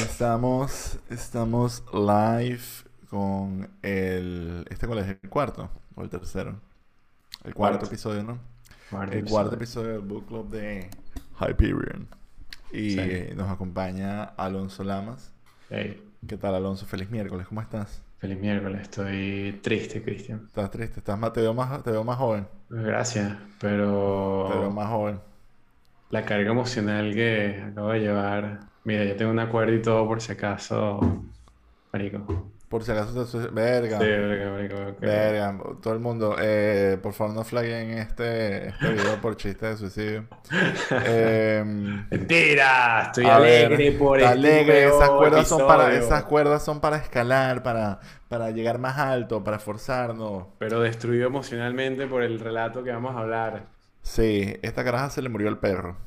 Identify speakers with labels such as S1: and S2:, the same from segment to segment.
S1: Estamos, estamos live con el. ¿Este cuál es? ¿El cuarto o el tercero? El cuarto,
S2: Cuarto.
S1: episodio, ¿no?
S2: Cuarto
S1: el cuarto
S2: episodio.
S1: del Book Club de Hyperion. Y
S2: Sí.
S1: nos acompaña Alonso Lamas.
S2: Hey,
S1: ¿Qué tal, Alonso? Feliz miércoles, ¿cómo estás?
S2: Feliz miércoles, estoy triste, Cristian.
S1: ¿Estás triste? ¿Estás más, te, veo más, te veo más joven.
S2: Gracias,
S1: Te veo
S2: pero
S1: más joven.
S2: la carga emocional que acabo de llevar. Mira, yo tengo un acuerdo y todo por si acaso. Marico.
S1: Por si acaso te... Verga.
S2: Sí, marico, que-
S1: Verga, todo el mundo, eh, por favor no flaguen este, este video por chiste de suicidio. Em,
S2: Mentira, estoy
S1: ver,
S2: alegre por
S1: está
S2: este
S1: alegre, esas cuerdas son para, esas cuerdas son para escalar, para, para llegar más alto, para esforzarnos.
S2: Pero destruido emocionalmente por el relato que vamos a hablar.
S1: Sí, esta caraja se le murió el perro.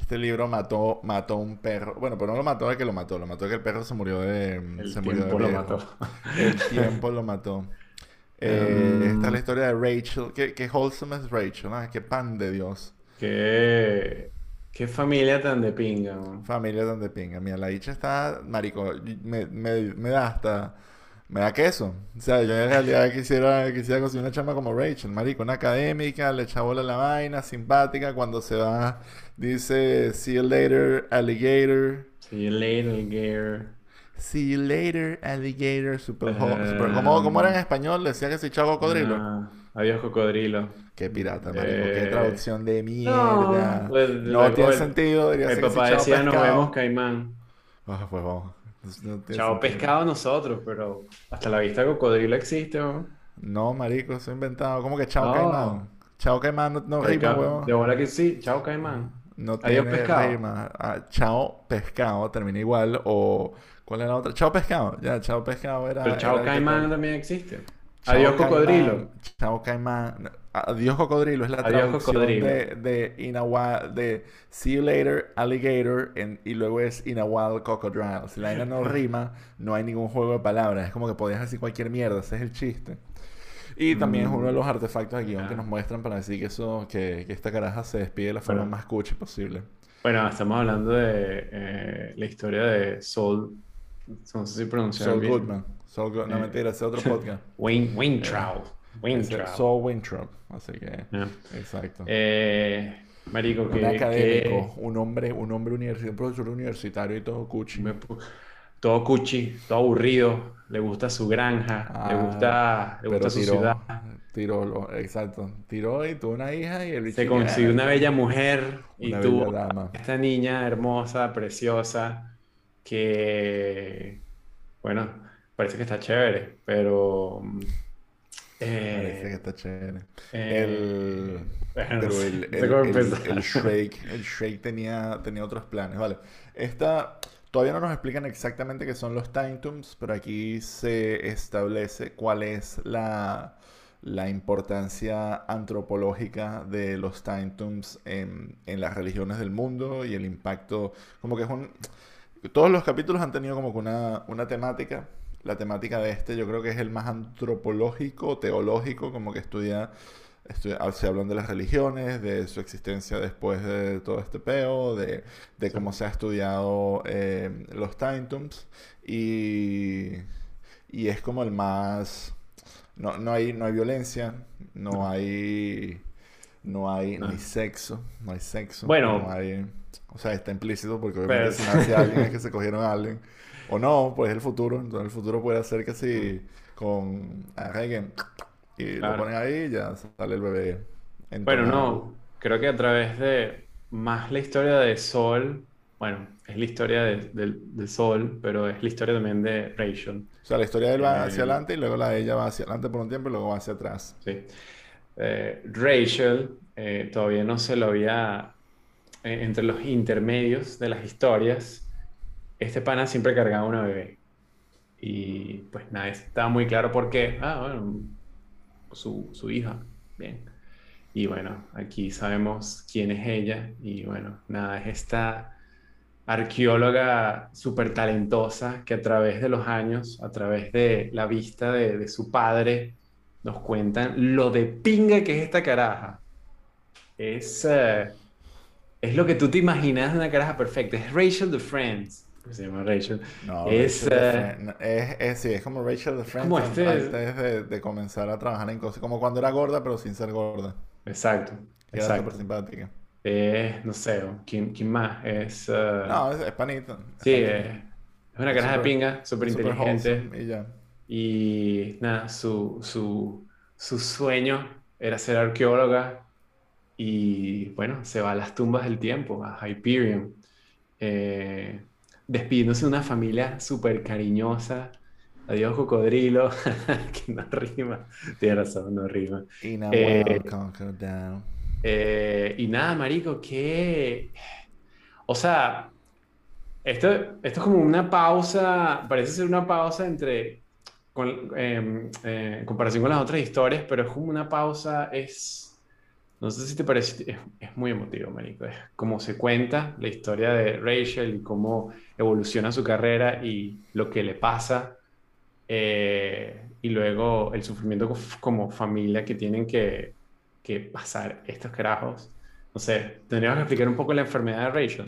S1: Este libro mató, mató un perro. Bueno, pero no lo mató de que lo mató, lo mató de que el perro se murió de,
S2: El
S1: se murió de
S2: tiempo lo mató.
S1: El tiempo lo mató. Eh, esta es la historia de Rachel. Qué, qué wholesome es Rachel, ¿no? Qué pan de Dios.
S2: Qué, qué familia tan de pinga, man.
S1: Familia tan de pinga. Mira, la dicha está, marico, me, me, me da hasta, me da queso. O sea, yo en realidad quisiera, quisiera conseguir una chama como Rachel, marico, una académica, le echa bola la vaina, simpática, cuando se va, dice, see you later, alligator.
S2: See you later, gear.
S1: See you later, alligator, super,
S2: Eh,
S1: super- ¿cómo, cómo era en español? Decía que se echaba cocodrilo.
S2: Ah, adiós, cocodrilo.
S1: Qué pirata, marico, qué
S2: Eh,
S1: traducción de mierda.
S2: No, pues,
S1: No tiene
S2: el-
S1: sentido, debería
S2: El papá decía, nos vemos, caimán.
S1: Ah, pues vamos. No
S2: Chao pescado nosotros, pero hasta la vista cocodrilo existe, weón.
S1: No, marico, eso es inventado. ¿Cómo que chao
S2: No.
S1: caimán? Chao caimán no, no rima, huevón.
S2: De bola que sí, chao caimán.
S1: No
S2: Adiós,
S1: tiene
S2: pescado.
S1: rima. Ah, chao pescado termina igual. O ¿cuál es la otra? Chao pescado. Ya, chao pescado era.
S2: Pero chao
S1: era
S2: caimán también existe.
S1: Chao
S2: Adiós, cocodrilo.
S1: Chao caimán. Adiós cocodrilo es la
S2: Adiós,
S1: traducción
S2: cocodrilo.
S1: de, de Inahual, de See you later alligator en- y luego es Inahual crocodile. Si la vaina no rima, no hay ningún juego de palabras. Es como que podías decir cualquier mierda. Ese es el chiste. Y también es uno de los artefactos de guion que
S2: Mm.
S1: Nos muestran para decir que eso, que, que esta caraja se despide de la forma
S2: Bueno.
S1: más cuchi posible.
S2: Bueno, estamos hablando de eh, la historia de Saul. No sé si pronunciaron
S1: Saul
S2: bien.
S1: Goodman. Saul Good- No,
S2: Eh.
S1: mentira, ese es otro podcast.
S2: Wayne, Weintraub.
S1: Ese
S2: Weintraub.
S1: Saul Winthrop. Así que,
S2: Ya.
S1: exacto.
S2: Eh, marico,
S1: un
S2: que,
S1: académico, un hombre, un hombre universitario, un profesor universitario y todo cuchi.
S2: Me Todo cuchi, todo aburrido, le gusta su granja, le
S1: Ah,
S2: gusta, le gusta su
S1: tiró,
S2: ciudad.
S1: tiró, lo- exacto. Tiró y tuvo una hija y el bicho
S2: Se consiguió una bella mujer y tuvo
S1: dama.
S2: esta niña hermosa, preciosa, que, bueno, parece que está chévere, pero eh,
S1: Parece que está chévere.
S2: eh,
S1: El, pero el, el, el Shrek, el Shrek tenía, tenía otros planes, ¿vale? Esta, todavía no nos explican exactamente qué son los Time Tombs, pero aquí se establece cuál es la, la importancia antropológica de los Time Tombs en, en las religiones del mundo y el impacto, como que es un... Todos los capítulos han tenido como que una, una temática. La temática de este yo creo que es el más antropológico, teológico, como que estudia, estudia- ah, se hablan de las religiones, de su existencia después de todo este peo, de, de cómo se ha estudiado eh, los Time Tombs y, y es como el más... No, no hay, no hay violencia, no hay... No hay
S2: No.
S1: ni sexo, no hay sexo,
S2: Bueno.
S1: no hay... O sea, está implícito porque
S2: Pero-
S1: obviamente si alguien es que se cogieron a alguien. O no, pues es el futuro. Entonces el futuro puede hacer que si con arreguen y lo ponen ahí ya sale el bebé.
S2: Bueno,
S1: entonado.
S2: no, creo que a través de más la historia de Sol, bueno, es la historia de, del- de Sol, pero es la historia también de Rachel.
S1: O sea, la historia de él va
S2: Eh,
S1: hacia adelante y luego la de ella va hacia adelante por un tiempo y luego va hacia atrás.
S2: Sí. Eh, Rachel eh, todavía no se lo había, eh, entre los intermedios de las historias, este pana siempre cargaba una bebé. Y pues nada, estaba muy claro por qué. Ah, bueno, su, su hija. Bien. Y bueno, aquí sabemos quién es ella. Y bueno, nada, es esta arqueóloga súper talentosa que a través de los años, a través de la vista de, su padre, nos cuentan lo de pinga que es esta caraja. Es, eh, es lo que tú te imaginas de una caraja perfecta. Es Rachel de Friends. Se llama Rachel.
S1: No,
S2: es,
S1: Rachel
S2: eh,
S1: Friend- es, es, sí, es como Rachel de Friends
S2: como este-
S1: antes de, de comenzar a trabajar en cosas, como cuando era gorda pero sin ser gorda.
S2: exacto,
S1: Y era súper
S2: exacto.
S1: simpática.
S2: Es, no sé, ¿quién, quién más? Es, eh,
S1: No, es, panita.
S2: sí,
S1: es
S2: eh, es una caraja de pinga, súper inteligente.
S1: y ya.
S2: Y nada, su, su, su sueño era ser arqueóloga y bueno, se va a las tumbas del tiempo, a Hyperion, eh, despidiéndose de una familia súper cariñosa. Adiós, cocodrilo, que no rima. Tienes razón, no rima.
S1: In a
S2: Eh,
S1: down.
S2: Eh, y nada, marico, que... O sea, esto, esto es como una pausa, parece ser una pausa entre, con, em, eh, en comparación con las otras historias, pero es como una pausa, es, no sé si te parece, es, muy emotivo, marico, es como se cuenta la historia de Rachel y cómo evoluciona su carrera y lo que le pasa, eh, y luego el sufrimiento co- como familia que tienen que, que pasar estos carajos. No sé, tendríamos que explicar un poco la enfermedad de Rachel,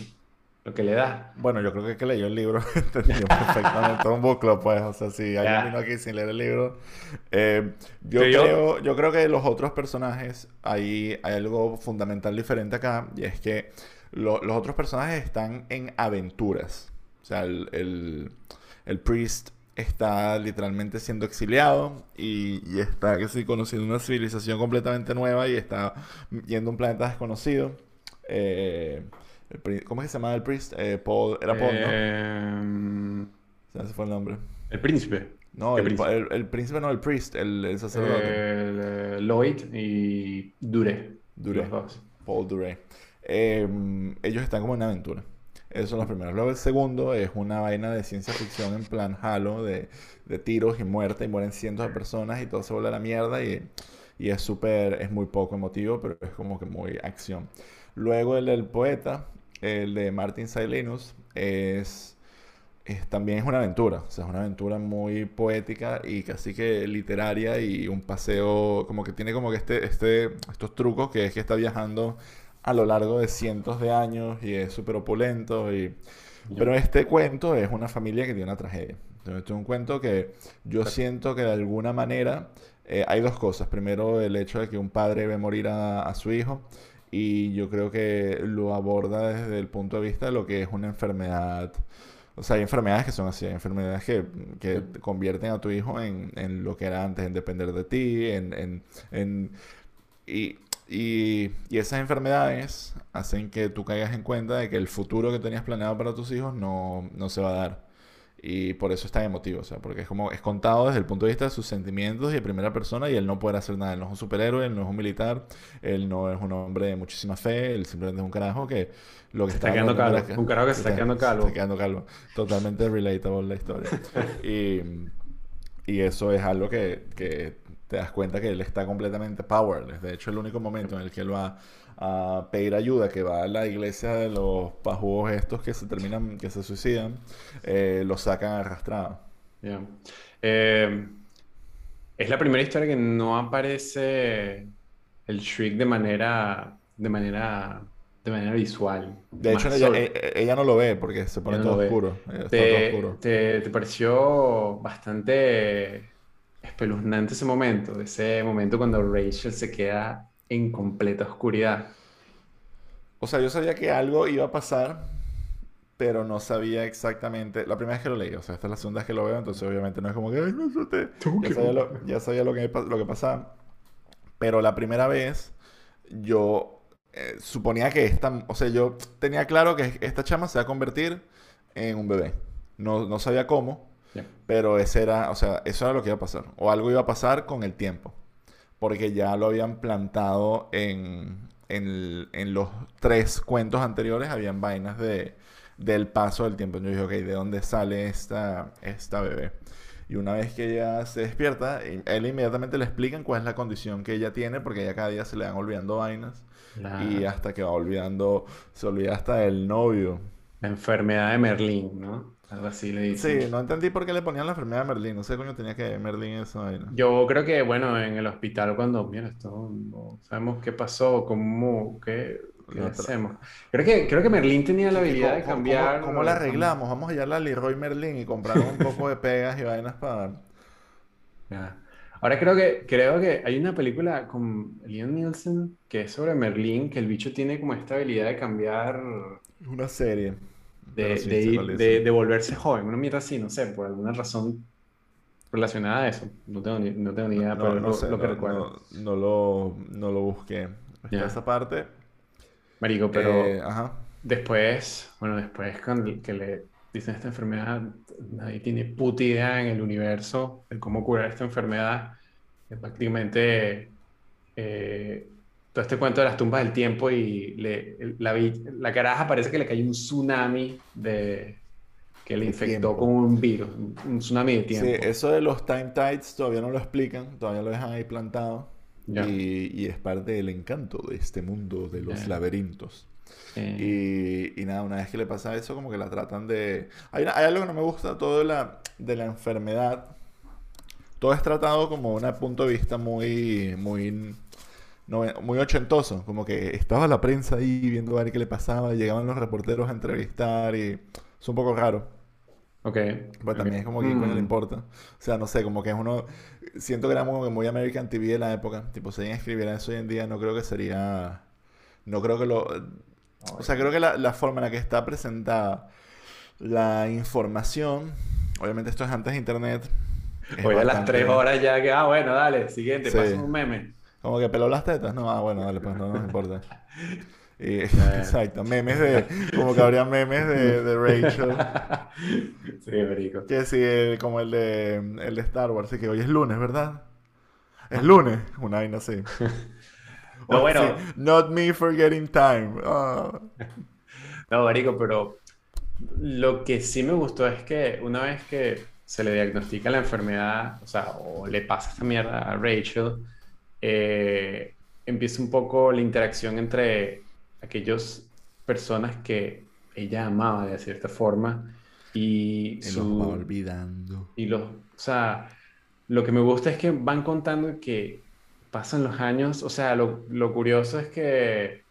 S2: lo que le da.
S1: Bueno, yo creo que el que leyó el libro entendió perfectamente un bucle, pues. O sea, si alguien vino aquí sin leer el libro. eh, yo
S2: Pero yo-
S1: creo, yo creo que los otros personajes, hay, hay algo fundamental diferente acá, y es que lo- los otros personajes están en aventuras. O sea, el, el, el priest está literalmente siendo exiliado y, y está que sí, conociendo una civilización completamente nueva y está yendo a un planeta desconocido. Eh, el ¿cómo es que se llama el priest? Eh, Paul, era Paul, ¿no?
S2: Em,
S1: Se me fue el nombre.
S2: el príncipe.
S1: No,
S2: ¿Qué
S1: el,
S2: príncipe?
S1: el- el príncipe no, el priest, el, sacerdote.
S2: Eh, Lloyd y Dure.
S1: Dure. Paul Duray. Eh, ellos están como en una aventura. Esos son los primeros. Luego el segundo es una vaina de ciencia ficción en plan Halo, de, de tiros y muerte, y mueren cientos de personas y todo se vuelve a la mierda y, y es súper, es muy poco emotivo, pero es como que muy acción. Luego el del poeta, el de Martin Silenus, es, es- también es una aventura. O sea, es una aventura muy poética y casi que literaria y un paseo, como que tiene como que este, este, estos trucos que es que está viajando a lo largo de cientos de años y es súper opulento. Y... Pero este cuento es una familia que tiene una tragedia. Entonces, este es un cuento que yo siento que de alguna manera eh, hay dos cosas. Primero, el hecho de que un padre ve morir a, a su hijo y yo creo que lo aborda desde el punto de vista de lo que es una enfermedad. O sea, hay enfermedades que son así, hay enfermedades que, que te convierten a tu hijo en, en lo que era antes, en depender de ti, en, en, en- y, y, y esas enfermedades hacen que tú caigas en cuenta de que el futuro que tenías planeado para tus hijos no, no se va a dar. Y por eso es tan emotivo, o sea, porque es como, es contado desde el punto de vista de sus sentimientos y de primera persona y él no puede hacer nada. Él no es un superhéroe, él no es un militar, él no es un hombre de muchísima fe, él simplemente es un carajo que lo que
S2: Se está
S1: está
S2: quedando calvo, un carajo que se está quedando calvo.
S1: Se está quedando calvo. Totalmente relatable la historia. Y, y eso es algo que, que te das cuenta que él está completamente powerless. De hecho, el único momento en el que él va a pedir ayuda, que va a la iglesia de los pajugos estos que se terminan, que se suicidan, eh, lo sacan arrastrado.
S2: Eh, es la primera historia que no aparece el Shriek de manera, de manera, de manera visual.
S1: De hecho, ella,
S2: sobre-
S1: e- e- ella no lo ve porque se pone
S2: no
S1: todo oscuro. eh, Está todo
S2: ¿Te,
S1: oscuro.
S2: te- te pareció bastante espeluznante ese momento? Ese momento cuando Rachel se queda en completa oscuridad.
S1: O sea, yo sabía que algo iba a pasar, pero no sabía exactamente. La primera vez que lo leí, o sea, esta es la segunda vez que lo veo, entonces obviamente no es como que, ay, asusté. Ya sabía lo, ya sabía lo que, lo que pasaba. Pero la primera vez, yo eh, suponía que esta, o sea, yo tenía claro que esta chama se va a convertir en un bebé. No, no sabía cómo, pero ese era, o sea, eso era lo que iba a pasar. O algo iba a pasar con el tiempo. Porque ya lo habían plantado en, en, en los tres cuentos anteriores, habían vainas de, del paso del tiempo. Yo dije, ok, ¿de dónde sale esta, esta bebé? Y una vez que ella se despierta, él inmediatamente le explican cuál es la condición que ella tiene, porque ya cada día se le van olvidando vainas.
S2: La,
S1: Y hasta que va olvidando, se olvida hasta del novio.
S2: la enfermedad de Merlín, ¿no? Algo así le dicen.
S1: Sí, no entendí por qué le ponían la enfermedad de Merlín. No sé coño tenía que ver Merlín eso ahí. ¿no?
S2: Yo creo que, bueno, en el hospital cuando, mira, esto no sabemos qué pasó, cómo, qué, qué
S1: La
S2: hacemos. Creo que, creo que Merlín tenía la
S1: ¿Y
S2: habilidad de cambiar.
S1: cómo la arreglamos? Vamos a llevarla a Leroy Merlin y comprar un poco de pegas y vainas para...
S2: Ya. Ahora creo que, creo que hay una película con Liam Nielsen que es sobre Merlín, que el bicho tiene como esta habilidad de cambiar,
S1: Una serie.
S2: de,
S1: sí,
S2: ir- de, volverse joven, una mierda así, no sé, por alguna razón relacionada a eso. No tengo ni, no tengo ni idea,
S1: No,
S2: pero
S1: no
S2: lo,
S1: sé,
S2: lo que
S1: no,
S2: recuerdo.
S1: no- lo, no lo busqué. Está esa parte.
S2: Marico, pero
S1: Eh, ajá.
S2: después, bueno, después con el que le dicen esta enfermedad, nadie tiene puta idea en el universo de cómo curar esta enfermedad. Es prácticamente eh, todo este cuento de las tumbas del tiempo y le- la, la caraja parece que le cayó un tsunami de, que le infectó con un virus, un, un tsunami de
S1: Sí,
S2: tiempo.
S1: eso de los time tides todavía no lo explican, todavía lo dejan ahí plantado.
S2: Ya.
S1: Y, y es parte del encanto de este mundo de los
S2: Ya.
S1: laberintos.
S2: Sí.
S1: Y, y nada, una vez que le pasa eso, como que la tratan de... Hay, una- hay algo que no me gusta todo de la, de la enfermedad. Todo es tratado como un punto de vista muy, muy, no, muy ochentoso. Como que estaba la prensa ahí viendo a ver qué le pasaba, y llegaban los reporteros a entrevistar y es un poco raro.
S2: Ok.
S1: Pero
S2: ok.
S1: también es como que coño le
S2: Mm.
S1: importa. O sea, no sé, como que es uno. Siento que era como que muy American TV de la época. Tipo, si alguien escribiera eso hoy en día, no creo que sería. No creo que lo. O sea, creo que la, la forma en la que está presentada la información. Obviamente, esto es antes de internet.
S2: Hoy a las tres horas ya que, ah, bueno, dale, siguiente,
S1: Sí.
S2: pasa un meme.
S1: Como que peló las tetas. No, ah, bueno, dale, pues no nos importa. Y- exacto, memes de. Como que habría memes de, de Rachel.
S2: Sí, verico.
S1: Que sí, el- como el de, el de Star Wars, así que hoy es lunes, ¿verdad? Es lunes, una vaina así.
S2: No, bueno.
S1: sí, not me forgetting time. Ah.
S2: No, marico, pero lo que sí me gustó es que una vez que se le diagnostica la enfermedad, o sea, o le pasa esta mierda a Rachel, eh, empieza un poco la interacción entre aquellas personas que ella amaba de cierta forma y
S1: los va olvidando.
S2: Y los, o sea, lo que me gusta es que van contando que pasan los años, o sea, lo, lo curioso es que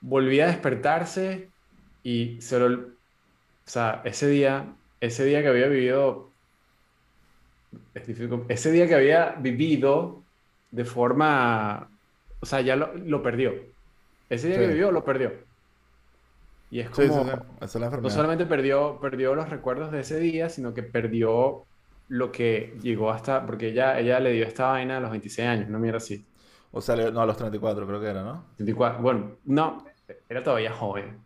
S2: volví a despertarse y se lo, o sea, ese día, ese día que había vivido, es difícil, ese día que había vivido de forma, o sea, ya lo, lo perdió. Ese día que vivió, lo perdió. Y es
S1: Sí,
S2: como,
S1: sí. Esa es la
S2: no solamente perdió, perdió los recuerdos de ese día, sino que perdió lo que llegó hasta, porque ella, ella le dio esta vaina a los 26 años, no mira así.
S1: O sea, no, a los 34 creo que era, ¿no?
S2: 24, bueno, no, era todavía joven.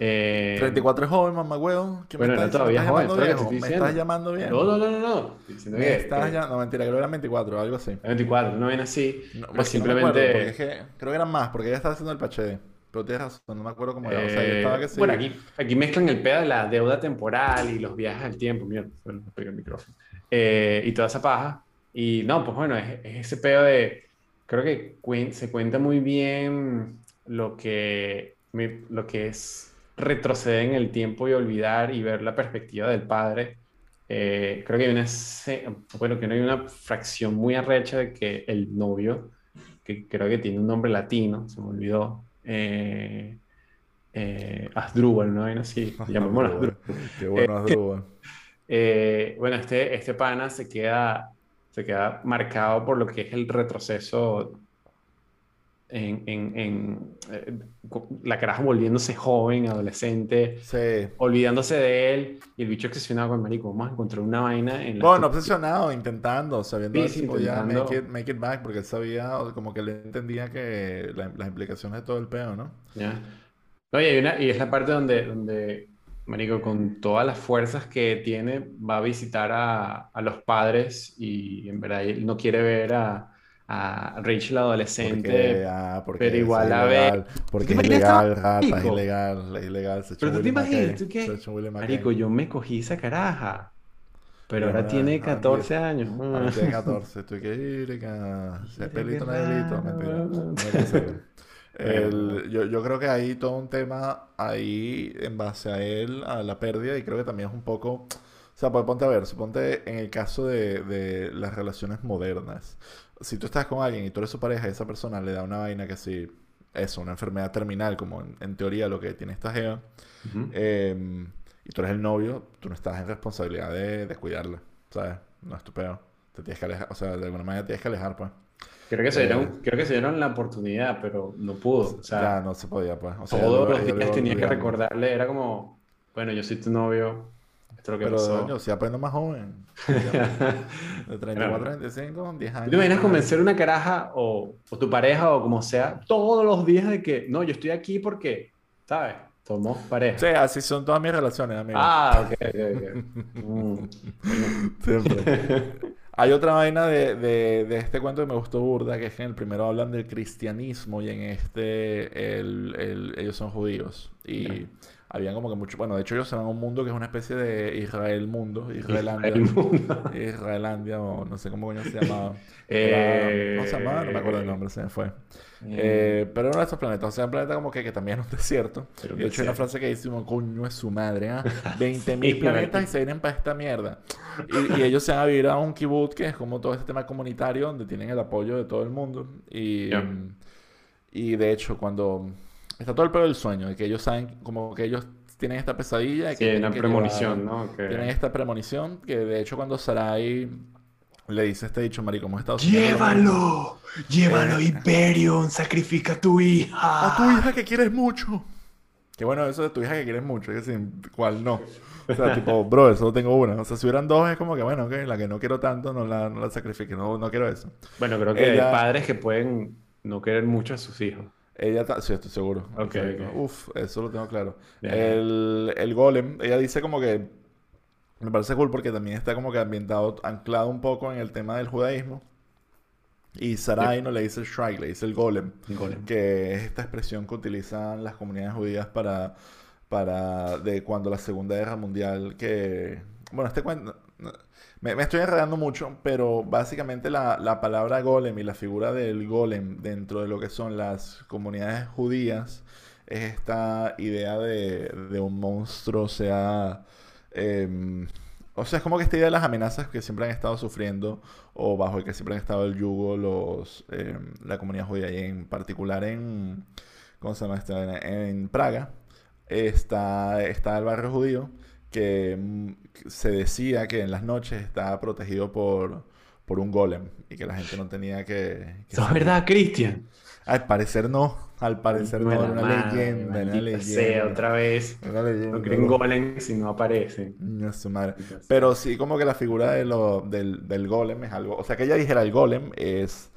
S2: Eh,
S1: 34 es joven, mamá huevo. ¿Qué me
S2: Bueno, era
S1: estás, me
S2: todavía
S1: estás
S2: joven, que te estoy
S1: ¿Me estás llamando bien?
S2: No, no, no, no, no. Estoy
S1: Me
S2: que,
S1: estás
S2: que-
S1: ya- No, mentira, creo que eran 24, algo así.
S2: 24, no ven así.
S1: No,
S2: pero
S1: que no acuerdo,
S2: simplemente.
S1: es que creo que eran más, porque ella estaba haciendo el pachede. Pero tienes razón, no me acuerdo cómo era. O sea, yo
S2: Eh,
S1: estaba que sí.
S2: bueno, aquí, aquí mezclan el pedo de la deuda temporal y los viajes al tiempo. Mierda, se me pegó el micrófono. Eh, y toda esa paja. Y no, pues bueno, es, es ese pedo de. Creo que cuen- se cuenta muy bien lo que, lo que es retroceder en el tiempo y olvidar y ver la perspectiva del padre. Eh, creo que hay una, bueno, que no hay una fracción muy arrecha de que el novio, que creo que tiene un nombre latino, se me olvidó, eh, eh, Asdrúbal, ¿no? Así, llamémoslo
S1: Asdrúbal.
S2: Asdrúbal.
S1: Qué bueno, Asdrúbal.
S2: Eh, bueno, este, este pana se queda, se queda marcado por lo que es el retroceso en, en, en, eh, la caraja volviéndose joven, adolescente,
S1: Sí.
S2: olvidándose de él y el bicho obsesionado con marico. Vamos a encontrar una vaina en la
S1: Bueno, obsesionado, intentando, sabiendo
S2: Sí,
S1: si
S2: sí,
S1: podía
S2: intentando.
S1: make it, make it back, porque él sabía, como que él entendía que la- las implicaciones de todo el peo, ¿no?
S2: ¿ya? No, y, hay una, y es la parte donde, donde, marico, con todas las fuerzas que tiene, va a visitar a, a los padres y en verdad él no quiere ver a, a Rachel adolescente.
S1: Porque, ah, porque
S2: pero igual a ver-
S1: porque
S2: ¿Te
S1: es ilegal, rata, es ilegal, es ilegal, se
S2: Pero tú te imaginas, ¿tú qué? Marico, yo me cogí esa caraja. Pero ahora
S1: ahora-
S2: tiene
S1: ahora
S2: 14
S1: tiene-
S2: años.
S1: Ahora tiene 14, estoy que ir, que pelito
S2: raro.
S1: mentira. El- yo, yo creo que hay todo un tema ahí en base a él, a la pérdida, y creo que también es un poco, o sea, pues ponte a ver, suponte en el caso de, de las relaciones modernas, si tú estás con alguien y tú eres su pareja y esa persona le da una vaina que sí, eso, una enfermedad terminal, como en, en teoría lo que tiene esta
S2: Ujú.
S1: eh, y tú eres el novio, tú no estás en responsabilidad de, de cuidarla, ¿sabes? No es tu peor. Te tienes que alejar, o sea, de alguna manera tienes que alejar, pues.
S2: Creo que se
S1: Eh,
S2: dieron, creo que se dieron la oportunidad, pero no pudo. O sea,
S1: ya no se podía, pues. O sea,
S2: todos los días tenía que recordarle, era como, bueno, yo soy tu novio, esto es lo que
S1: Pero,
S2: pasó.
S1: coño, si aprendo más joven. De 34 a 35, 10 años.
S2: ¿Tú te imaginas convencer una caraja o, o tu pareja o como sea todos los días de que, no, yo estoy aquí porque, ¿sabes? Somos pareja.
S1: Sí, así son todas mis relaciones, amigo.
S2: Ah, ok, ok, ok. Mm.
S1: Siempre. Hay otra vaina de, de, de este cuento que me gustó burda, que es que en el primero hablan del cristianismo y en este el- el- ellos son judíos. Y. habían como que mucho... Bueno, de hecho ellos se van a un mundo que es una especie de Israel mundo, Israelandia.
S2: Mundo.
S1: Israelandia o no sé cómo coño se llamaba.
S2: Eh,
S1: Era- ¿Cómo se llamaba? No me acuerdo el nombre, se me fue. Eh, pero era uno de estos planetas, o sea, un planeta como que, que también es un desierto.
S2: Pero
S1: de hecho, hay una frase que dice, coño es su madre, ¿ah? 20.000
S2: Sí,
S1: planetas y se vienen para esta mierda. Y, y ellos se van a vivir a un kibbutz, que es como todo este tema comunitario, donde tienen el apoyo de todo el mundo. Y, y de hecho, cuando está todo el pedo del sueño, de que ellos saben, como que ellos tienen esta pesadilla, de
S2: Sí,
S1: que
S2: una
S1: que
S2: premonición,
S1: llevar-
S2: ¿no? Que-
S1: tienen esta premonición, que de hecho cuando Sarai le dice este dicho, marico, Estados Unidos...
S3: Llévalo, llévalo, Hyperion, sacrifica a tu hija.
S1: A tu hija que quieres mucho. Qué bueno eso de tu hija que quieres mucho. Es decir, ¿cuál no? O sea, tipo, bro, solo tengo una. O sea, si hubieran dos, es como que, bueno, la que no quiero tanto, no la, no la sacrifique. No, no quiero eso.
S2: Bueno, creo que
S1: Ella-
S2: hay padres que pueden no querer mucho a sus hijos.
S1: Ella, ta- sí, estoy seguro.
S2: Ok,
S1: Exacto.
S2: ok.
S1: Uf, eso lo tengo claro. El, el golem, ella dice como que, me parece cool porque también está como que ambientado, anclado un poco en el tema del judaísmo. Y Sarai no le dice el shrike, le dice el golem.
S2: Golem.
S1: que es esta expresión que utilizan las comunidades judías para, para de cuando la Segunda Guerra Mundial, que, bueno, este cuento, me, estoy enredando mucho, pero básicamente la, la palabra golem y la figura del golem dentro de lo que son las comunidades judías es esta idea de, de un monstruo, o sea, em, o sea, es como que esta idea de las amenazas que siempre han estado sufriendo o bajo el que siempre han estado el yugo los, em, la comunidad judía y en particular en, ¿cómo se llama vaina? En Praga está, está el barrio judío que mm, se decía que en las noches estaba protegido por, por un golem y que la gente no tenía que... que
S2: es verdad, Cristian.
S1: Al parecer no, al parecer no, era una
S2: madre,
S1: leyenda, una leyenda.
S2: sea, otra vez.
S1: Una leyenda.
S2: No creen golem si no aparecen.
S1: Ño, su madre. Pero sí, como que la figura de lo, del, del golem es algo. O sea, que ella dijera el golem es.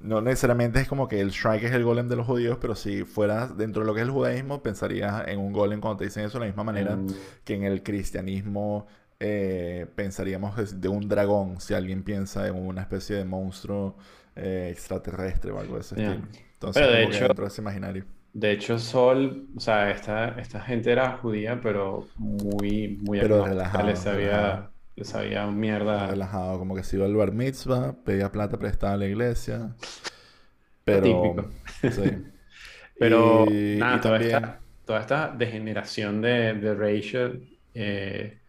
S1: No necesariamente es como que el Shrike es el golem de los judíos, pero si fueras dentro de lo que es el judaísmo, pensarías en un golem cuando te dicen eso de la misma manera
S2: Mm.
S1: que en el cristianismo eh, pensaríamos de- un dragón, si alguien piensa en una especie de monstruo eh, extraterrestre o algo de ese estilo. Entonces,
S2: Pero de hecho-
S1: dentro de ese imaginario.
S2: De hecho, Sol, o sea, esta, esta gente era judía, pero muy, muy
S1: Pero
S2: Les sabía, les sabía mierda.
S1: relajado, como que se iba al bar mitzvah, pedía plata prestada a la iglesia. Pero,
S2: típico.
S1: sí.
S2: Pero
S1: Y-
S2: nada,
S1: y
S2: toda
S1: también-
S2: esta, toda esta degeneración de, de Rachel, eh,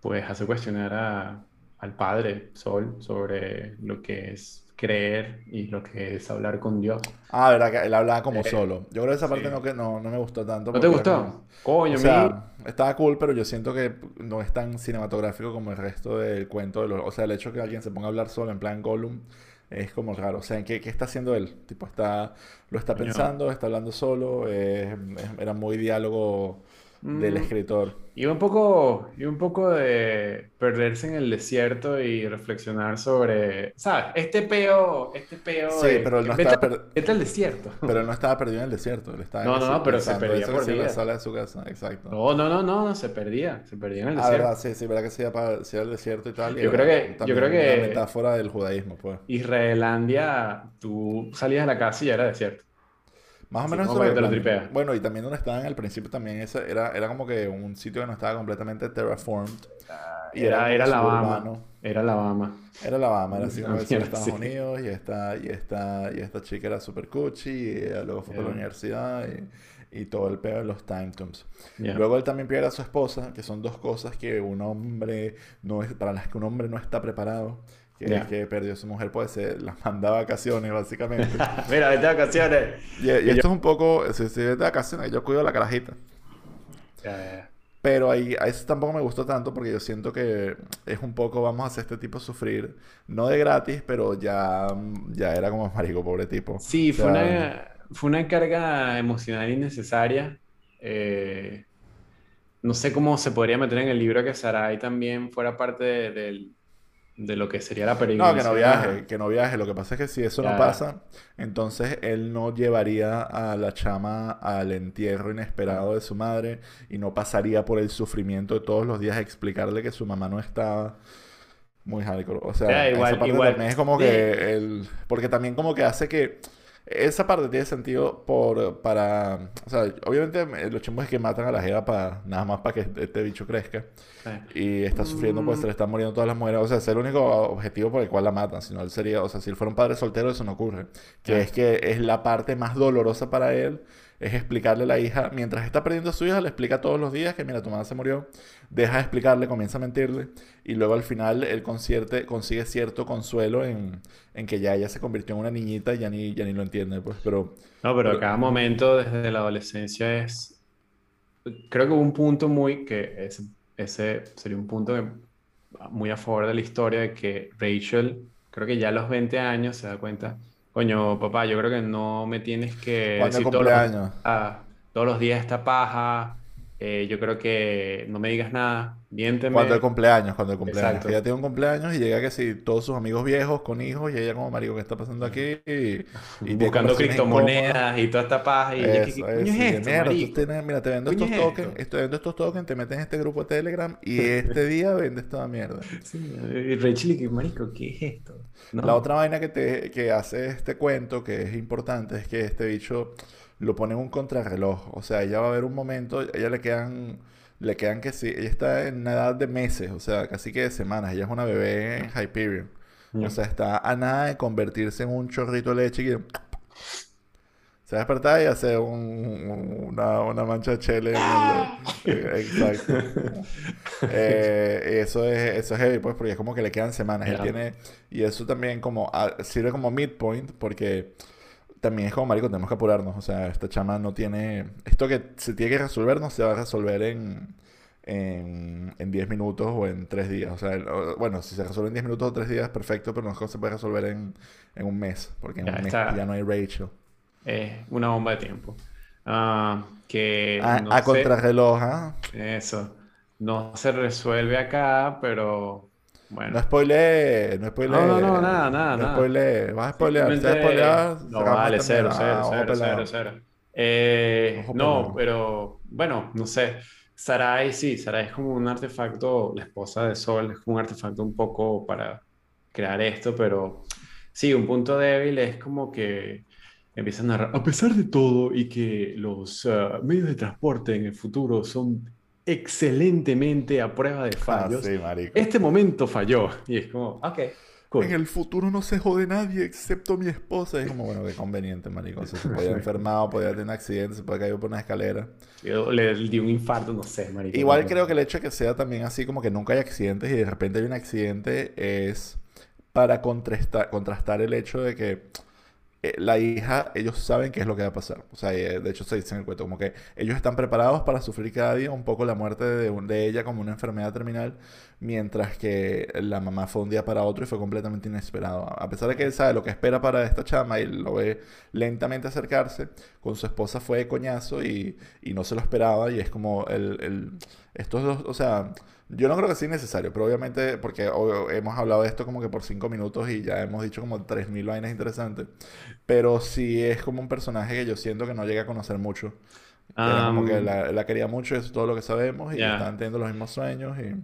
S2: pues hace cuestionar a- al padre Sol sobre lo que es creer y lo que es hablar con Dios.
S1: Ah, verdad que él hablaba como
S2: Eh,
S1: solo. Yo creo que esa parte
S2: sí.
S1: no, que no, no me gustó tanto.
S2: ¿No te gustó?
S1: como-
S2: Coño,
S1: O sea, estaba cool, pero yo siento que no es tan cinematográfico como el resto del cuento de los... O sea, el hecho que alguien se ponga a hablar solo en plan Gollum es como raro. O sea, ¿qué, qué está haciendo él? Tipo, está... Lo está pensando, está hablando solo. es- era muy diálogo del escritor.
S2: Y un poco, y un poco de perderse en el desierto y reflexionar sobre, ¿sabes? Este peo, este peo
S1: Sí,
S2: de-
S1: pero él no
S2: vete,
S1: estaba per-
S2: vete al desierto.
S1: Pero él no estaba perdido en el desierto. Él estaba
S2: No, no, no, pero se perdía
S1: eso
S2: por
S1: en la sala de su casa. Exacto.
S2: No, no, no, no, no, se perdía, se perdía en el
S1: Ah,
S2: desierto.
S1: verdad, sí, sí, verdad que sí, para, sí era el desierto y tal. y
S2: Yo
S1: era
S2: creo que- yo creo que-
S1: metáfora del judaísmo, pues.
S2: Israelandia, tú salías de la casa y ya era desierto.
S1: Más o menos
S2: como
S1: eso
S2: que te lo tripeas.
S1: Bueno, y también donde estaban al principio también ese era, era como que un sitio que no estaba completamente terraformed. Y
S2: Era, era Alabama, era Alabama.
S1: Era Alabama, era así como
S2: mierda,
S1: Estados
S2: sí.
S1: Unidos y esta, y esta, y esta chica era super cuchi y luego fue para la
S2: Ya.
S1: universidad y, y todo el pedo de los time tombs.
S2: Ya.
S1: Luego él también pierde a su esposa, que son dos cosas que un hombre no es, para las que un hombre no está preparado. Que es que perdió a su mujer, pues se las manda a vacaciones, básicamente.
S2: Mira, vete de vacaciones.
S1: Y, y esto es un poco, si si es de vacaciones, yo cuido a la carajita.
S2: Ya.
S1: Pero ahí, a eso tampoco me gustó tanto porque yo siento que es un poco, vamos a hacer este tipo sufrir, no de gratis, pero ya, ya era como marico, pobre tipo.
S2: Sí,
S1: O
S2: fue
S1: sea,
S2: una, fue una carga emocional innecesaria. Eh, no sé cómo se podría meter en el libro que Sarai también fuera parte de, del- de lo que sería la
S1: No, que
S2: peregrinación.
S1: no viaje, que no viaje. Lo que pasa es que si eso no pasa, entonces él no llevaría a la chama al entierro inesperado de su madre y no pasaría por el sufrimiento de todos los días explicarle que su mamá no estaba muy hardcore. O sea,
S2: Ya, igual-
S1: esa parte
S2: igual.
S1: también es como
S2: Sí.
S1: que el... Porque también como que hace que... Esa parte tiene sentido por, para... O sea, obviamente los chimbos es que matan a la jeva para nada más para que este bicho crezca.
S2: Sí.
S1: Y está sufriendo, pues se le están muriendo todas las mujeres. O sea, es el único objetivo por el cual la matan. Si no, él sería, o sea, si él fuera un padre soltero, eso no ocurre. Que es que es la parte más dolorosa para él, es explicarle a la hija, mientras está perdiendo a su hija, le explica todos los días que, mira, tu mamá se murió. Deja de explicarle, comienza a mentirle. Y luego al final él concierte- consigue cierto consuelo en, en que ya ella se convirtió en una niñita y ya ni, ya ni lo entiende, pues. Pero,
S2: No, pero
S1: Pero-
S2: cada momento desde la adolescencia es... Creo que hubo un punto muy que ese, ese sería un punto que- muy a favor de la historia de que Rachel, creo que ya a los 20 años se da cuenta, coño, papá, yo creo que no me tienes que
S1: ¿cuándo es
S2: decir todos los,
S1: cumpleaños?
S2: ah, todos los días esta paja, eh, yo creo que no me digas nada, miénteme.
S1: Cuando el cumpleaños, cuando el cumpleaños.
S2: Exacto.
S1: Ella tiene un cumpleaños y llega que si todos sus amigos viejos con hijos y ella como marico, ¿qué está pasando aquí? Y,
S2: buscando criptomonedas y toda esta paja y ella, ¿qué,
S1: Eso
S2: qué
S1: es,
S2: coño es
S1: sí, de
S2: esto,
S1: mierda, tú tienes- mira, te vendo
S2: ¿Qué
S1: estos
S2: es
S1: tokens,
S2: esto?
S1: estoy vendo estos tokens, te metes en este grupo de Telegram y este día vendes toda mierda.
S2: Sí, y Rachel y que, marico, ¿qué es esto? No.
S1: La otra vaina que, te, que hace este cuento, que es importante, es que este bicho lo pone en un contrarreloj. O sea, ella va a haber un momento, a ella le quedan, le quedan que sí, ella está en una edad de meses, o sea, casi que de semanas. Ella es una bebé en Hyperion. O sea, está a nada de convertirse en un chorrito de leche que se va a despertar y hace un- una, una mancha de chele en el... Exacto. Eh, eso es, eso es heavy, pues, porque es como que le quedan semanas. Él tiene... Y eso también como... ah, sirve como midpoint porque... También es como, marico, tenemos que apurarnos. O sea, esta chama no tiene... Esto que se tiene que resolver no se va a resolver en... En, en 10 minutos o en 3 días. O sea, bueno, si se resuelve en 10 minutos o 3 días, perfecto, pero no se puede resolver en, en un mes, porque en
S2: Ya
S1: un mes
S2: está.
S1: ya no hay Rachel.
S2: Es una bomba de tiempo. Ah, que
S1: A,
S2: no
S1: a
S2: sé-
S1: contrarreloj, ¿ah?
S2: Eso. No se resuelve acá, pero bueno.
S1: No spoiler, no spoiler.
S2: No, no, no, nada, nada,
S1: No
S2: nada.
S1: spoiler, vas a spoilear, si vas a spoilear,
S2: No, vale, cero, cero, cero,
S1: pelado.
S2: cero, cero. Eh, no, pero bueno, no sé. Sarai, sí, Sarai es como un artefacto, la esposa de Sol, es como un artefacto un poco para crear esto, pero sí, un punto débil es como que empieza a narrar, a pesar de todo y que los ah, medios de transporte en el futuro son excelentemente a prueba de
S1: Ah,
S2: fallos,
S1: sí, marico.
S2: este momento falló. Y es como, ok, cool.
S1: En el futuro no se jode nadie excepto mi esposa. Es como, bueno, qué conveniente, marico. O sea, se podía haber enfermado, podía tener un accidente, se puede caer por una escalera.
S2: Yo le di un infarto, no sé, marico.
S1: Igual
S2: no.
S1: creo que el hecho de que sea también así como que nunca hay accidentes y de repente hay un accidente es para contrastar, contrastar el hecho de que eh, la hija, ellos saben qué es lo que va a pasar. O sea, eh, de hecho se dice en el cuento, como que ellos están preparados para sufrir cada día un poco la muerte de, un- de ella como una enfermedad terminal, mientras que la mamá fue un día para otro y fue completamente inesperado. A pesar de que él sabe lo que espera para esta chama y lo ve lentamente acercarse, con su esposa fue de coñazo y, y no se lo esperaba y es como el, el- estos dos, o sea, yo no creo que sea necesario, pero obviamente, porque hemos hablado de esto como que por cinco minutos y ya hemos dicho como 3.000 vainas interesantes, pero sí es como un personaje que yo siento que no llega a conocer mucho. Era como que
S2: Am,
S1: la, la quería mucho, eso es todo lo que sabemos, y
S2: ya.
S1: estaban teniendo los mismos sueños, y...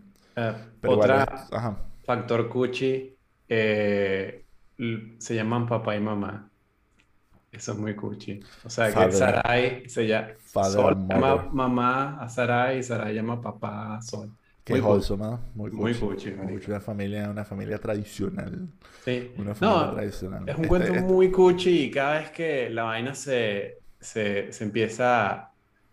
S2: eh,
S1: Pero
S2: otra
S1: es- ajá.
S2: factor cuchi eh, se llaman papá y mamá. Eso es muy cuchi. O sea, que
S1: Father.
S2: Sarai se llama Sol llama mamá a Sarai y Sarai llama papá a Sol.
S1: Que Que
S2: Muy
S1: wholesome, ¿ah? Muy
S2: Muy
S1: cuchi.
S2: cuchi, marico.
S1: Cuchi, Una familia, una familia tradicional.
S2: Sí.
S1: Una familia
S2: No,
S1: tradicional.
S2: es un
S1: Este-
S2: cuento
S1: este-
S2: muy cuchi y cada vez que la vaina se, se, se empieza,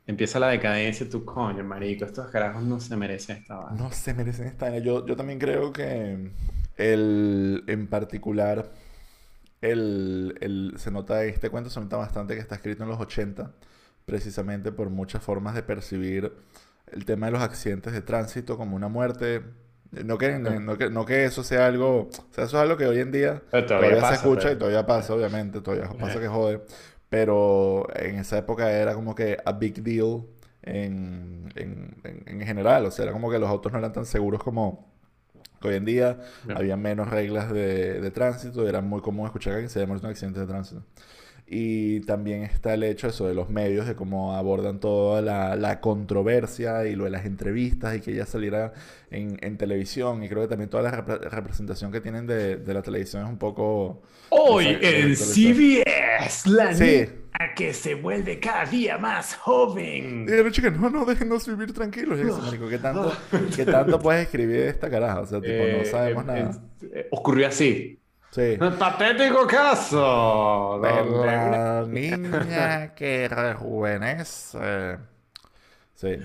S2: empieza la decadencia, tú, coño, marico, estos carajos no se merecen esta vaina.
S1: No se merecen esta vaina. Yo, yo también creo que el, en particular, el, el- se nota, este cuento se nota bastante que está escrito en los 80, precisamente por muchas formas de percibir el tema de los accidentes de tránsito como una muerte. No que, no que, no que eso sea algo, o sea, eso es algo que hoy en día
S2: Pero
S1: todavía,
S2: todavía
S1: se
S2: pasa,
S1: escucha
S2: pero-
S1: y todavía pasa, obviamente, todavía pasa
S2: Eh.
S1: que jode, pero en esa época era como que a big deal en, en, en, en general, o sea, era como que los autos no eran tan seguros como que hoy en día, había menos reglas de, de tránsito, y era muy común escuchar que se en un accidente de tránsito. Y también está el hecho eso de los medios, de cómo abordan toda la, la controversia y lo de las entrevistas y que ella saliera en, en televisión. Y creo que también toda la repre- representación que tienen de, de la televisión es un poco...
S3: Hoy en. CBS, la
S1: Sí.
S3: niña que se vuelve cada día más joven.
S1: Y la chica, no, no, déjenos vivir tranquilos. Marico, ¿qué tanto, ¿qué tanto puedes escribir de esta caraja? O sea, tipo, no
S2: Eh,
S1: sabemos
S2: eh,
S1: nada.
S2: eh, ocurrió así.
S1: Sí.
S2: Patético caso.
S1: De
S2: donde una-
S1: la niña que rejuvenece. Sí.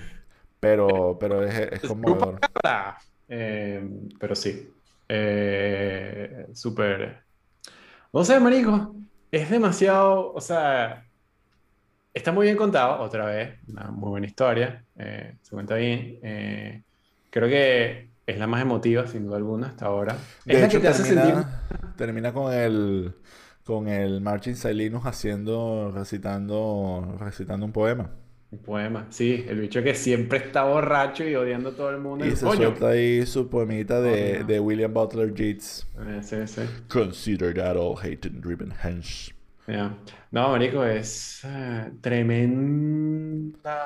S1: Pero, pero es, es conmovedor.
S2: Eh, pero sí. Eh, súper. No sé, marico. Es demasiado. O sea. Está muy bien contado, otra vez. Una muy buena historia. eh, se cuenta bien. eh, creo que es la más emotiva, sin duda alguna, hasta ahora. Es
S1: De
S2: la
S1: hecho,
S2: que te hace sentir.
S1: termina, termina con el con el Martin Silinus haciendo, recitando, recitando un poema.
S2: Un poema. Sí, el bicho que siempre está borracho y odiando a todo el mundo.
S1: Y
S2: el
S1: se
S2: coño.
S1: suelta ahí su poemita de, de William Butler Yeats.
S2: Eh, sí, sí.
S1: Consider that all hate and driven hence.
S2: Ya. No, marico, es eh, tremenda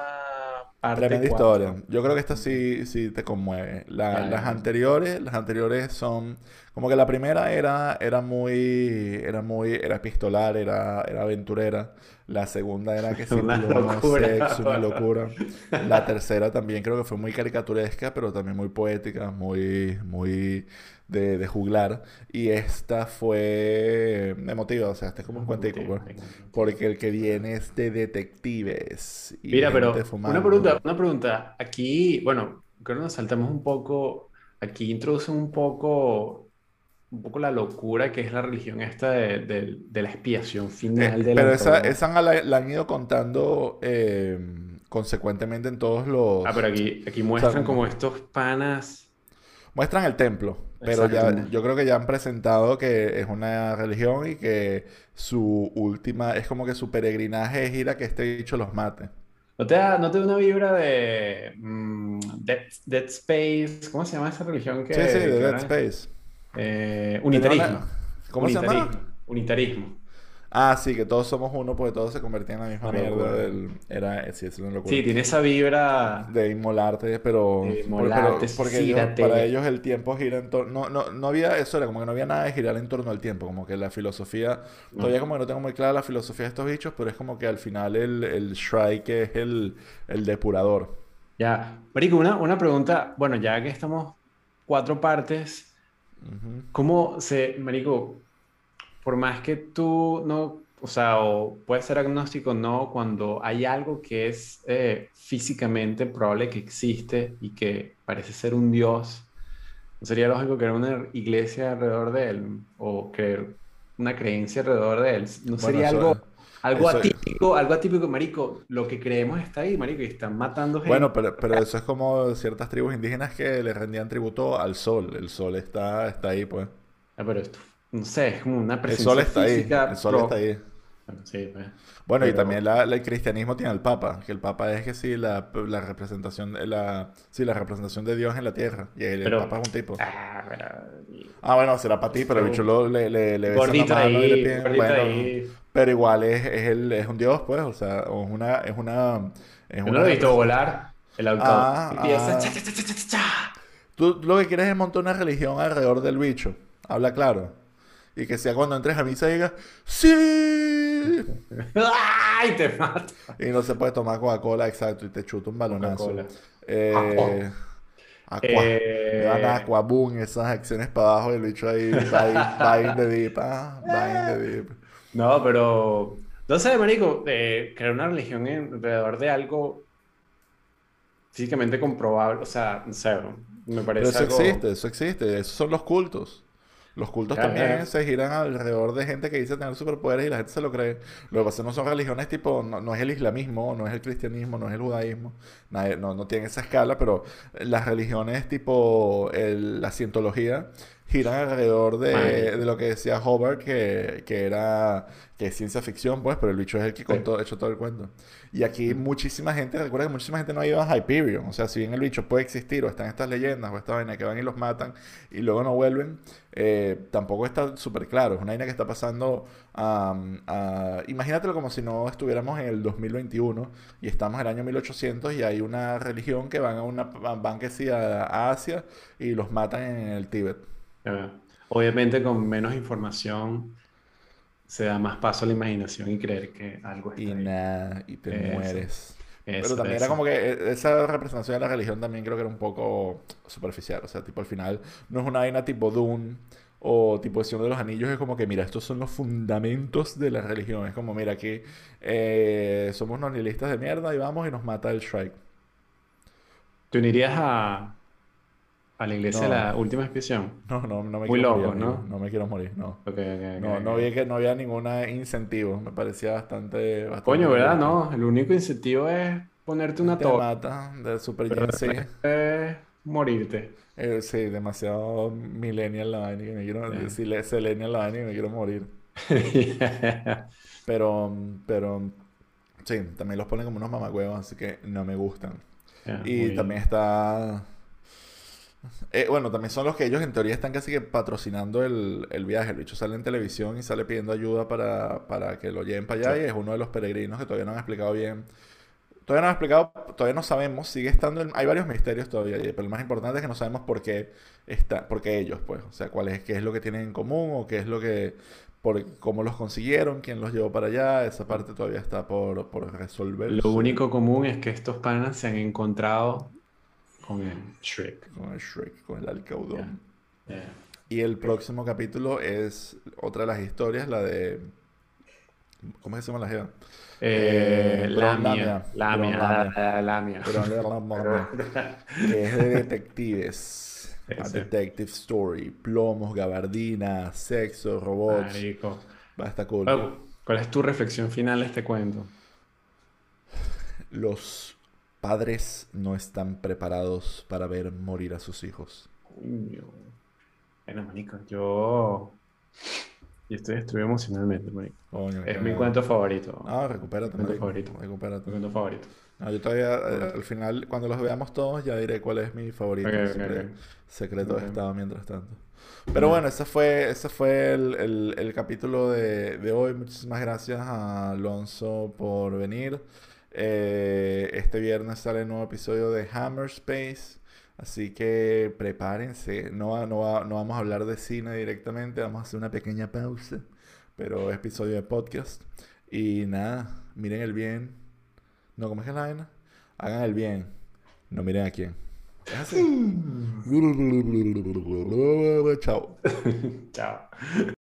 S2: parte
S1: Tremenda
S2: cuatro.
S1: historia. Yo creo que esta sí, sí te conmueve. La- las anteriores, las anteriores son como que la primera era, era muy, era muy, era epistolar, era, era aventurera. La segunda era que sí,
S2: Una locura.
S1: sexo, una locura. La tercera también creo que fue muy caricaturesca, pero también muy poética, muy, muy de, de juglar. Y esta fue emotiva, o sea, este es como un cuentico, pues. Porque el que viene es de detectives y
S2: Mira, pero
S1: gente
S2: una
S1: fumando.
S2: pregunta, una pregunta. Aquí, bueno, creo que nos saltamos un poco. Aquí introducen un poco, un poco la locura que es la religión esta de, de- de la expiación
S1: Eh,
S2: final del
S1: pero esa, esa la, la han ido contando eh, consecuentemente en todos los...
S2: Ah, pero aquí, aquí muestran
S1: como-
S2: como estos panas.
S1: Muestran el templo, pero ya, yo creo que ya han presentado que es una religión y que su última, es como que su peregrinaje es ir a que este bicho los mate.
S2: ¿No te da, no te da una vibra de mm, Dead, Dead Space? ¿Cómo se llama esa religión que,
S1: Sí, sí, de Dead Space.
S2: Eh, unitarismo.
S1: ¿Cómo se llama?
S2: Unitarismo.
S1: Ah, sí, que todos somos uno porque todos se convertían en la misma mierda.
S2: locura.
S1: del- era, sí, es una locura.
S2: Sí, tiene esa vibra.
S1: de inmolarte, pero,
S2: De inmolarte,
S1: pero- porque ellos- para ellos el tiempo gira en torno, no, no, no había eso, era como que no había nada de girar en torno al tiempo, como que la filosofía,
S2: No.
S1: todavía como que no tengo muy clara la filosofía de estos bichos, pero es como que al final el, el Shrike es el, el depurador.
S2: Ya. Marico, una, una pregunta. Bueno, ya que estamos cuatro partes,
S1: Ujú.
S2: ¿cómo se. Marico, por más que tú no. O sea, o puedes ser agnóstico no, cuando hay algo que es eh, físicamente probable que existe y que parece ser un dios, ¿no sería lógico crear una iglesia alrededor de él? O creer una creencia alrededor de él. ¿No
S1: Bueno,
S2: sería
S1: eso-
S2: algo, algo
S1: eso-
S2: atípico, algo atípico, marico? Lo que creemos está ahí, marico, y están matando gente.
S1: Bueno, pero, pero eso es como ciertas tribus indígenas que le rendían tributo al sol, el sol está, está ahí, pues.
S2: Ah, pero esto, no sé, es como una
S1: El
S2: presencia
S1: sol está ahí,
S2: física
S1: el sol
S2: pro-
S1: está ahí.
S2: Bueno, sí, pues.
S1: Bueno, y
S2: Pero-
S1: también la- la- el cristianismo tiene al Papa, que el Papa es que sí, la, la representación, la, sí, la representación de Dios en la tierra. Y el, el
S2: Pero-
S1: Papa es un tipo.
S2: Ah, pero...
S1: Ah, bueno, será para ti, pero el bicho lo- le, le, le besa la mano y le
S2: ahí,
S1: pide-
S2: gordito
S1: bueno,
S2: ahí.
S1: pero igual es, es, el, es un dios, pues, o sea, es una, es una, es una
S2: lo he visto volar, el auto.
S1: Ah,
S2: Empieza...
S1: ah.
S2: cha, cha, cha.
S1: Tú lo que quieres es montar una religión alrededor del bicho, habla claro. Y que sea cuando entres a misa digas, ¡Sí!
S2: ¡Ay, te mata!
S1: Y no se puede tomar Coca-Cola, exacto, y te chuta un balonazo.
S2: Coca-Cola.
S1: Eh, Aqua.
S2: Eh,
S1: Le dan Aqua, boom, esas acciones para abajo y el bicho ahí, in the deep, ah, in the deep.
S2: No, pero. No sé, marico, eh, crear una religión alrededor de algo físicamente comprobable, o sea, no sé, me
S1: Pero
S2: parece
S1: eso
S2: algo.
S1: existe, eso existe, esos son los cultos. Los cultos también se giran alrededor de gente que dice tener superpoderes y la gente se lo cree. Lo que pasa no son religiones tipo, no, no es el islamismo, no es el cristianismo, no es el judaísmo, nadie- no, no tienen esa escala, pero las religiones tipo el- la cientología giran alrededor de, de lo que decía Hobart, que, que era que es ciencia ficción, pues, pero el bicho es el que contó, hecho todo el cuento. Y aquí muchísima gente, recuerda que muchísima gente no ha ido a Hyperion. O sea, si bien el bicho puede existir o están estas leyendas o esta vaina que van y los matan y luego no vuelven, eh, tampoco está súper claro. Es una vaina que está pasando am, a... Imagínatelo como si no estuviéramos en el 2021 y estamos en el año 1800 y hay una religión que van a una van que sí a, a Asia y los matan en el Tíbet.
S2: Ya. Obviamente, con menos información se da más paso a la imaginación y creer que algo está
S1: Y
S2: ahí.
S1: nada, y te
S2: Eso,
S1: mueres. Pero
S2: Eso,
S1: también era
S2: eso.
S1: como que eh, esa representación de la religión también creo que era un poco superficial. O sea, tipo al final no es una vaina tipo Dune o tipo Señor de los Anillos. Es como que, mira, estos son los fundamentos de la religión. Es como, mira, aquí eh, somos unos nihilistas de mierda y vamos y nos mata el Shrike.
S2: ¿Te unirías a, a la iglesia de la última expiación?
S1: No, no, no me
S2: Muy
S1: quiero
S2: loco,
S1: morir.
S2: ¿no?
S1: No me quiero morir, no.
S2: Ok, ok, ok,
S1: No, no vi que no había ningún incentivo. Me parecía bastante, bastante
S2: Coño, ¿verdad? No, el único incentivo es ponerte una
S1: Te
S2: torre,
S1: mata de Super Gen
S2: es morirte.
S1: Eh, sí, demasiado millennial la vaina me quiero,
S2: Ya.
S1: sí, le- selenial la vaina que me quiero morir. Pero, pero, sí, también los ponen como unos mamacuevos, así que no me gustan. Y también está... eh, bueno, también son los que ellos en teoría están casi que patrocinando el, el viaje. El bicho sale en televisión y sale pidiendo ayuda para, para que lo lleven para allá
S2: Sí.
S1: y es uno de los peregrinos que todavía no han explicado bien. Todavía no han explicado, todavía no sabemos, sigue estando, en- hay varios misterios todavía, pero el más importante es que no sabemos por qué está, por qué ellos, pues, o sea, cuál es, qué es lo que tienen en común o qué es lo que, por cómo los consiguieron, quién los llevó para allá, esa parte todavía está por, por resolverse.
S2: Lo único común es que estos panas se han encontrado con el Shrek.
S1: Con el Shrek, con el Alcaudón. Y el próximo capítulo es otra de las historias, la de... ¿Cómo se llama la jeva?
S2: Eh,
S1: Eh,
S2: Lamia,
S1: Lamia,
S2: Lamia,
S1: que es de detectives. A detective story. Plomos, gabardina, sexo, robots.
S2: Marico.
S1: Va a estar cool.
S2: ¿Cuál es tu reflexión final de este cuento?
S1: Los padres no están preparados para ver morir a sus hijos.
S2: Bueno, marico, yo... Yo estoy destruido emocionalmente, marico.
S1: Coño,
S2: Es mi cuento favorito.
S1: Ah, recupérate,
S2: Cuento favorito.
S1: Recupérate.
S2: Mi cuento favorito.
S1: No, yo todavía, eh, al final, cuando los veamos todos, ya diré cuál es mi favorito.
S2: Ok, ok,
S1: Secre-
S2: ok.
S1: Secreto de estado mientras tanto. Pero bueno, ese fue, ese fue el, el- el capítulo de, de hoy. Muchísimas gracias a Alonso por venir. Eh, este viernes sale el nuevo episodio de Hammer Space. Así que prepárense. No, no, no vamos a hablar de cine directamente. Vamos a hacer una pequeña pausa. Pero es episodio de podcast. Y nada, miren el bien. No, ¿cómo es que la vaina? Hagan el bien. No miren a quién. Es así. Chao.
S2: Chao.